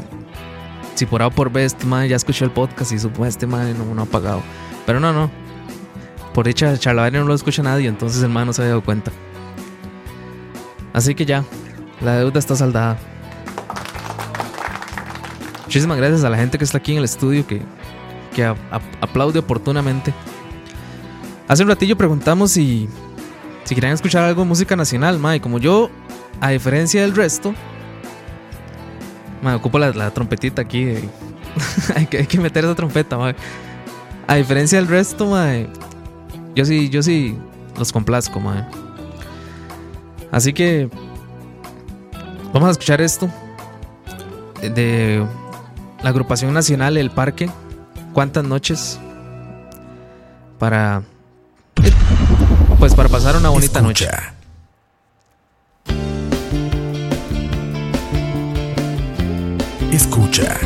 si por A o por B este ma ya escuchó el podcast y supo este ma no, no ha pagado. Pero no, no. Por dicha, Charlavaria no lo escucha nadie, entonces el ma no se había dado cuenta. Así que ya, la deuda está saldada. Muchísimas gracias a la gente que está aquí en el estudio que, que aplaude oportunamente. Hace un ratillo preguntamos si, si querían escuchar algo de música nacional, ma, como yo, a diferencia del resto, ma, ocupo la, trompetita aquí. de- hay, que, hay que meter esa trompeta, ma. A diferencia del resto, ma, yo sí, yo sí los complazco, ma. Así que vamos a escuchar esto de la agrupación nacional El Parque, ¿cuántas noches? Para. Pues para pasar una bonita noche. Escucha.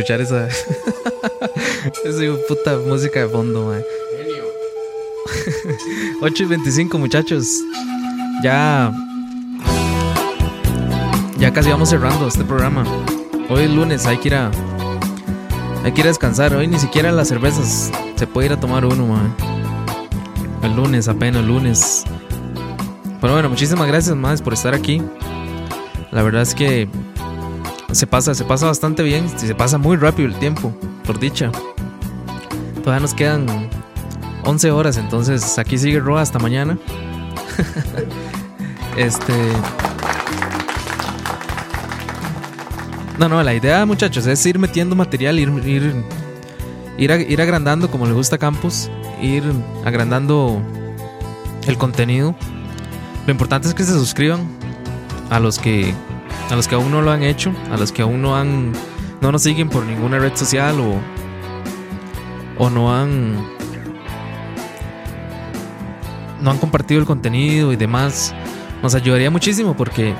Escuchar esa. esa puta música de fondo, man. 8 y 25, muchachos. Ya. Ya casi vamos cerrando este programa. Hoy es lunes, hay que ir a. Hay que ir a descansar. Hoy ni siquiera las cervezas se puede ir a tomar uno, man. El lunes, apenas lunes. Pero bueno, muchísimas gracias, más por estar aquí. La verdad es que se pasa, se pasa bastante bien. Se pasa muy rápido el tiempo, por dicha. Todavía nos quedan 11 horas, entonces aquí sigue Roa hasta mañana. este. No, no, la idea, muchachos, es ir metiendo material, ir, ir, ir, ir agrandando como le gusta a Campos, ir agrandando el contenido. Lo importante es que se suscriban a los que a los que aún no lo han hecho, a los que aún no han no nos siguen por ninguna red social o o no han no han compartido el contenido y demás, nos ayudaría muchísimo porque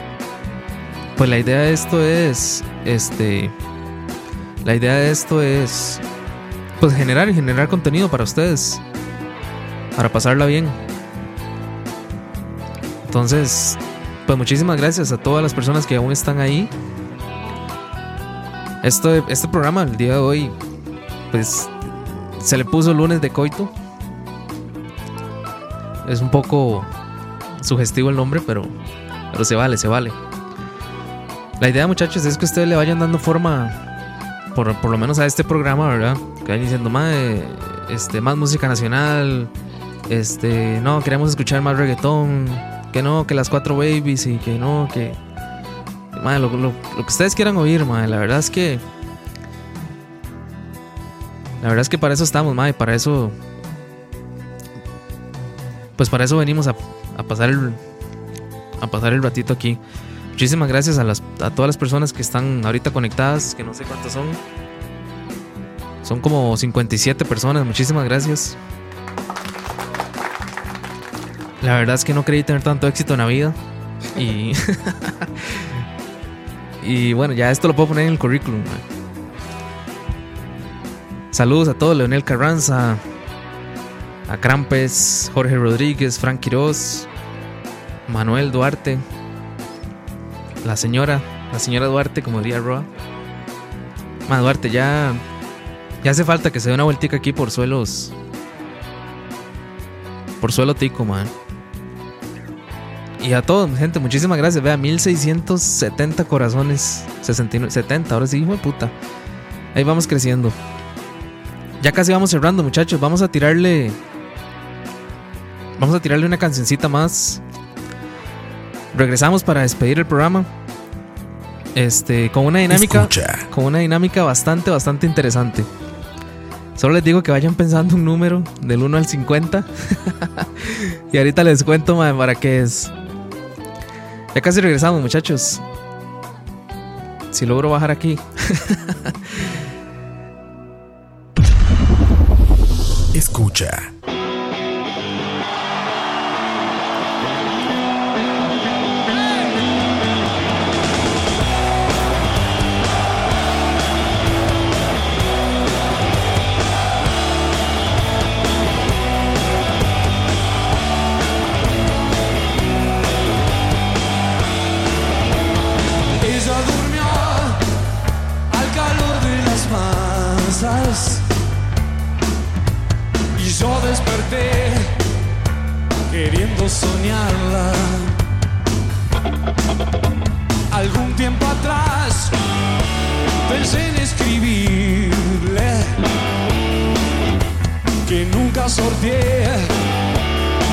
pues la idea de esto es este la idea de esto es pues generar y generar contenido para ustedes para pasarla bien. Entonces, pues muchísimas gracias a todas las personas que aún están ahí. Esto, este programa, el día de hoy, pues se le puso lunes de coito. Es un poco sugestivo el nombre, pero, pero se vale, se vale. La idea, muchachos, es que ustedes le vayan dando forma, por, por lo menos a este programa, ¿verdad? Que vayan diciendo más, este, más música nacional. Este, no, queremos escuchar más reggaetón. Que no, que las cuatro babies y que no, que. Lo que ustedes quieran oír, madre. La verdad es que. La verdad es que para eso estamos, madre. Para eso. Pues para eso venimos a, a pasar el. A pasar el ratito aquí. Muchísimas gracias a, las, a todas las personas que están ahorita conectadas, que no sé cuántas son. Son como 57 personas, muchísimas gracias. La verdad es que no creí tener tanto éxito en la vida. Y. y bueno, ya esto lo puedo poner en el currículum. Saludos a todos: Leonel Carranza, a Crampes, Jorge Rodríguez, Frank Quiroz, Manuel Duarte, la señora, la señora Duarte, como diría Roa. Ma, Duarte, ya. Ya hace falta que se dé una vueltica aquí por suelos. Por suelo tico, man. Y a todos, gente, muchísimas gracias. Vea, 1670 corazones. 69, 70, ahora sí, hijo de puta. Ahí vamos creciendo. Ya casi vamos cerrando, muchachos. Vamos a tirarle. Vamos a tirarle una cancioncita más. Regresamos para despedir el programa. Este, con una dinámica. Con una dinámica bastante, bastante interesante. Solo les digo que vayan pensando un número del 1 al 50. y ahorita les cuento, para qué es. Ya casi regresamos, muchachos. Si logro bajar aquí. Escucha. Queriendo soñarla. Algún tiempo atrás pensé en escribirle que nunca sorteé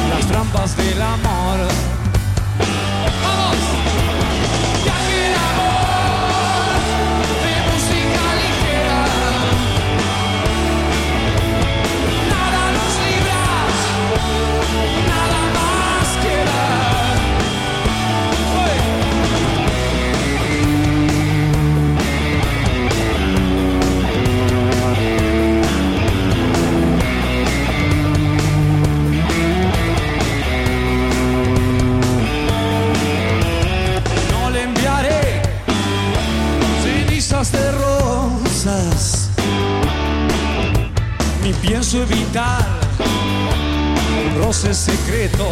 las trampas del amor. ¡Vamos! Pienso evitar un roce secreto.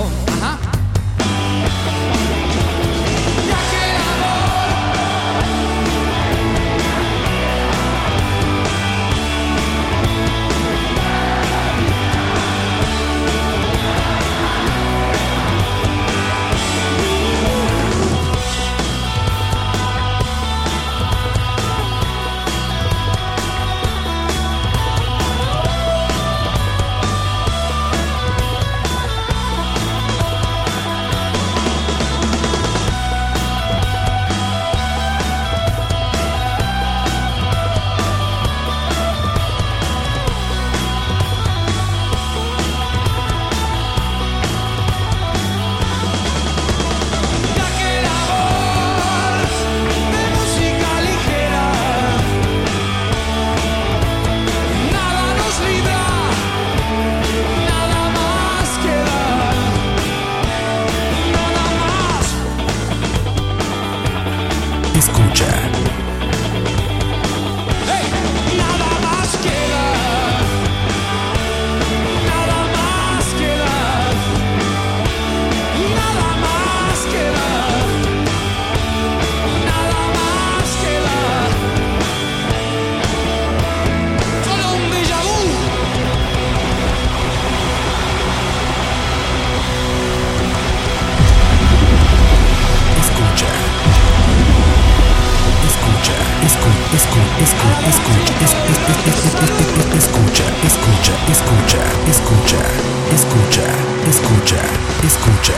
Escucha, escucha, escucha,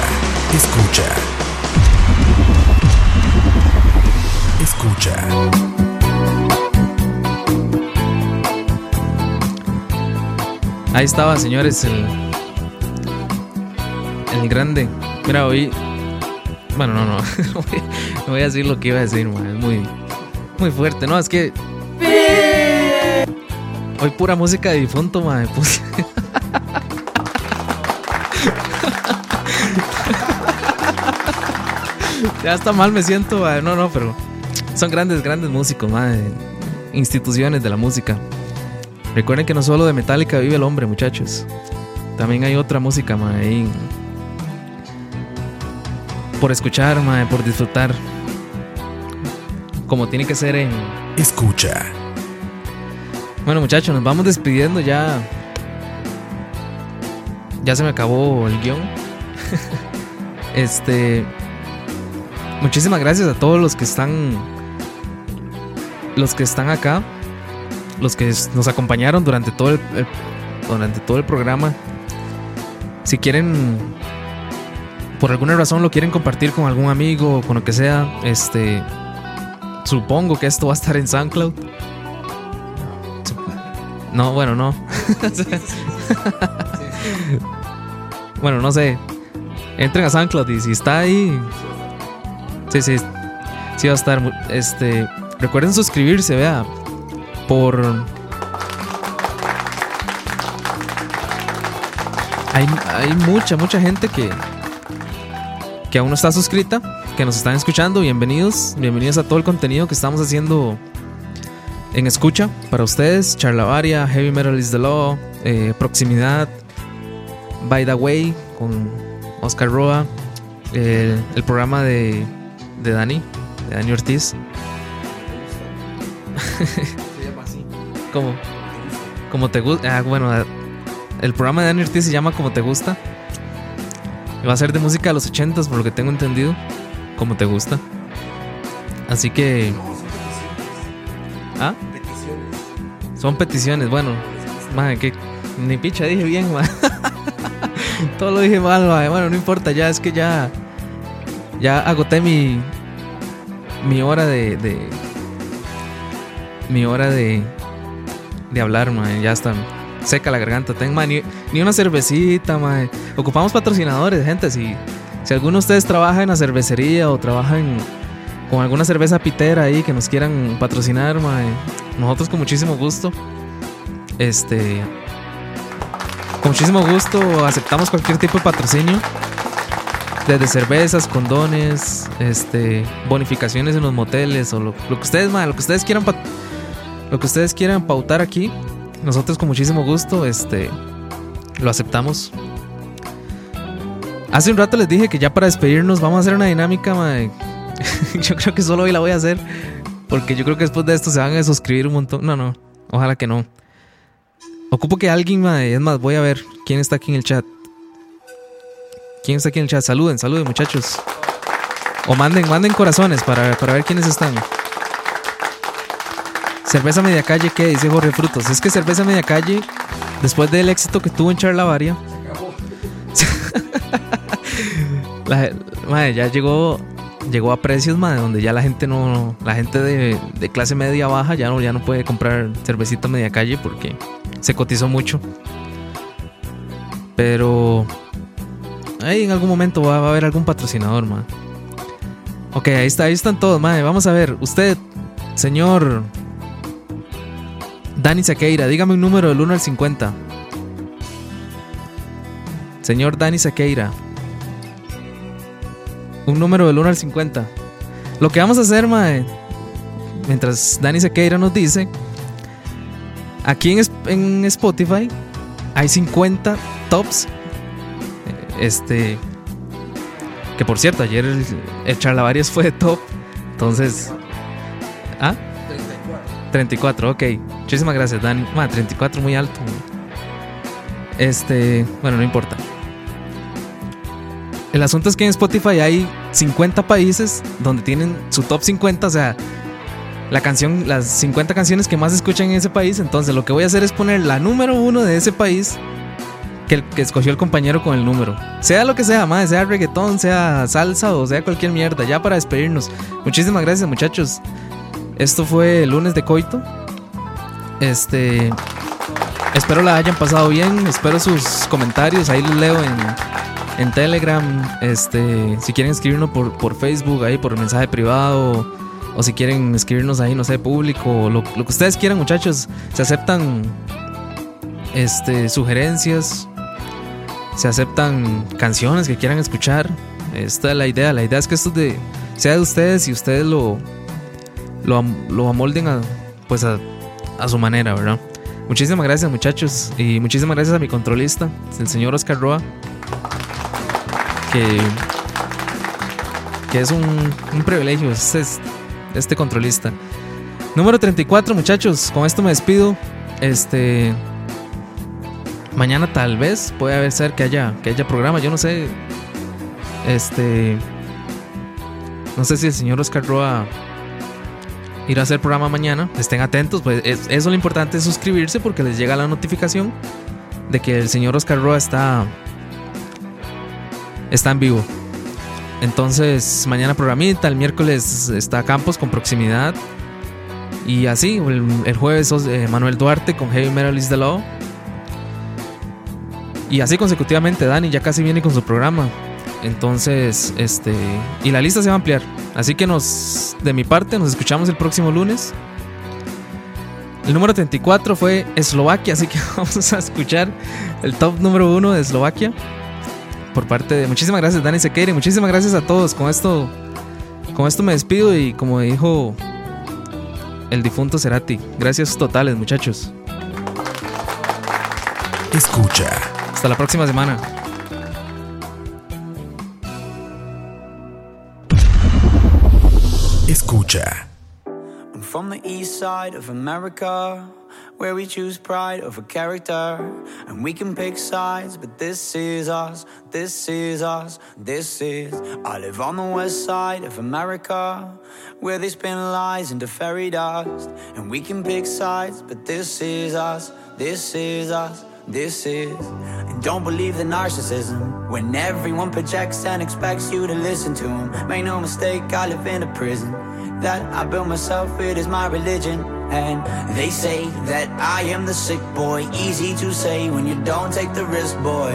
escucha. Escucha. Ahí estaba, señores, el. El grande. Mira, hoy. Bueno, no, no. No voy, no voy a decir lo que iba a decir, man. Es muy. Muy fuerte, ¿no? Es que. Hoy pura música de difunto, man. Puse. Ya está mal me siento, man. No, no, pero. Son grandes, grandes músicos, man. Instituciones de la música. Recuerden que no solo de Metallica vive el hombre, muchachos. También hay otra música, ma, ahí. Por escuchar, ma, por disfrutar. Como tiene que ser en. Escucha. Bueno, muchachos, nos vamos despidiendo ya. Ya se me acabó el guion. este. Muchísimas gracias a todos los que están. Los que están acá los que nos acompañaron durante todo el, durante todo el programa. Si quieren por alguna razón lo quieren compartir con algún amigo o con lo que sea, este supongo que esto va a estar en SoundCloud. No, bueno, no. bueno, no sé. Entren a SoundCloud y si está ahí Sí, va a estar este recuerden suscribirse, vea por hay, hay mucha mucha gente que que aún no está suscrita que nos están escuchando bienvenidos bienvenidos a todo el contenido que estamos haciendo en escucha para ustedes charlavaria heavy metal is the law eh, proximidad by the way con Oscar Roa el programa de de Dani de Dani Ortiz ¿Cómo? Como te gusta. Ah, bueno, el programa de Dani Ortiz se llama Como te gusta. Y va a ser de música de los 80 por lo que tengo entendido. Como te gusta. Así que. ¿Ah? Son peticiones, bueno. Madre, que ni picha dije bien, ma. Todo lo dije mal, ma. Bueno, no importa, ya es que ya. Ya agoté mi. Mi hora de. de mi hora de. De hablar, man. Ya está seca la garganta. Ten, man, ni, ni una cervecita, man. Ocupamos patrocinadores, gente. Si, si alguno de ustedes trabaja en la cervecería o trabaja en- con alguna cerveza pitera ahí que nos quieran patrocinar. Nosotros con muchísimo gusto. Este. Con muchísimo gusto aceptamos cualquier tipo de patrocinio. Desde cervezas, condones, este, bonificaciones en los moteles o lo, lo que ustedes, lo que ustedes quieran lo que ustedes quieran pautar aquí, nosotros con muchísimo gusto, este, lo aceptamos. Hace un rato les dije que ya para despedirnos vamos a hacer una dinámica, yo creo que solo hoy la voy a hacer, porque yo creo que después de esto se van a suscribir un montón. No, no, ojalá que no. Ocupo que alguien, es más, voy a ver quién está aquí en el chat. ¿Quién está aquí en el chat? Saluden, saluden, muchachos. O manden, manden corazones para, para ver quiénes están. Cerveza Media Calle, ¿qué? Dice Jorge Frutos. Es que Cerveza Media Calle, después del éxito que tuvo en Charlavaria, la, madre, ya llegó, llegó a precios, madre, donde ya la gente no, la gente de, clase media baja ya no, ya no puede comprar cervecita Media Calle porque se cotizó mucho. Pero ahí en algún momento va, a haber algún patrocinador, madre. Ok, ahí está, ahí están todos, madre. Vamos a ver, usted, señor Dani Saqueira, dígame un número del 1 al 50. Señor Dani Saqueira. Un número del 1 al 50. Lo que vamos a hacer, mae, mientras Dani Saqueira nos dice, aquí en Spotify hay 50 tops. Este. Que por cierto, ayer el, el Charlavarias fue top. Entonces. ¿Ah? 34, ok. Muchísimas gracias, Dani. Ma, 34 muy alto. Este, bueno, no importa. El asunto es que en Spotify hay 50 países donde tienen su top 50, o sea, la canción, las 50 canciones que más escuchan en ese país. Entonces, lo que voy a hacer es poner la número uno de ese país que, el, que escogió el compañero con el número. Sea lo que sea, madre, sea reggaetón, sea salsa o sea cualquier mierda, ya para despedirnos. Muchísimas gracias, muchachos. Esto fue el lunes de Coito. Este. Espero la hayan pasado bien. Espero sus comentarios. Ahí los leo en, en Telegram. Este. Si quieren escribirnos por, por Facebook, ahí por mensaje privado. O si quieren escribirnos ahí, no sé, público. Lo, lo que ustedes quieran, muchachos. Se aceptan este, sugerencias. Se aceptan canciones que quieran escuchar. Esta es la idea. La idea es que esto de, sea de ustedes y ustedes lo, lo, lo amolden a, pues a, a su manera, ¿verdad? Muchísimas gracias, muchachos. Y muchísimas gracias a mi controlista, el señor Oscar Roa. Que, que es un, un privilegio este, es- este controlista. Número 34, muchachos. Con esto me despido. Este. Mañana tal vez puede ser que haya, que haya programa. Yo no sé. Este. No sé si el señor Oscar Roa irá a hacer programa mañana. Estén atentos. Pues es- eso lo importante es suscribirse porque les llega la notificación de que el señor Oscar Roa está. Está en vivo. Entonces, mañana programita, el miércoles está Campos con proximidad. Y así, el, el jueves eh, Manuel Duarte con Heavy Metal is the Law. Y así consecutivamente, Dani ya casi viene con su programa. Entonces, este. Y la lista se va a ampliar. Así que nos. De mi parte, nos escuchamos el próximo lunes. El número 34 fue Eslovaquia, así que vamos a escuchar el top número uno de Eslovaquia. Por parte de. Muchísimas gracias, Dani Sequeira. Muchísimas gracias a todos. Con esto. Con esto me despido y como dijo el difunto Cerati. Gracias totales, muchachos. Escucha. Hasta la próxima semana. Escucha. I'm from the east side of America, where we choose pride over character. And we can pick sides, but this is us, this is us, this is. I live on the west side of America, where they spin lies into fairy dust. And we can pick sides, but this is us, this is us. This is, and don't believe the narcissism when everyone projects and expects you to listen to them. Make no mistake, I live in a prison that I built myself, it is my religion. And they say that I am the sick boy. Easy to say when you don't take the risk, boy.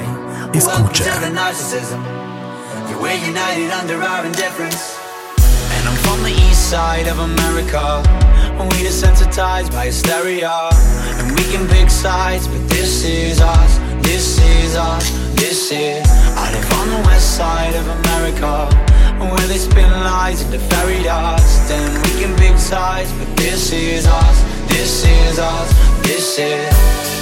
Welcome to the narcissism. Yeah, we're united under our indifference. And I'm from the east side of America. When we desensitized by hysteria. And we can pick sides, but this is us. This is us. This is. I live on the west side of America. Where they spin lies into fairy dust. And we can pick sides, but this is us. This is us. This is.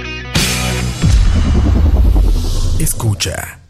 Escucha.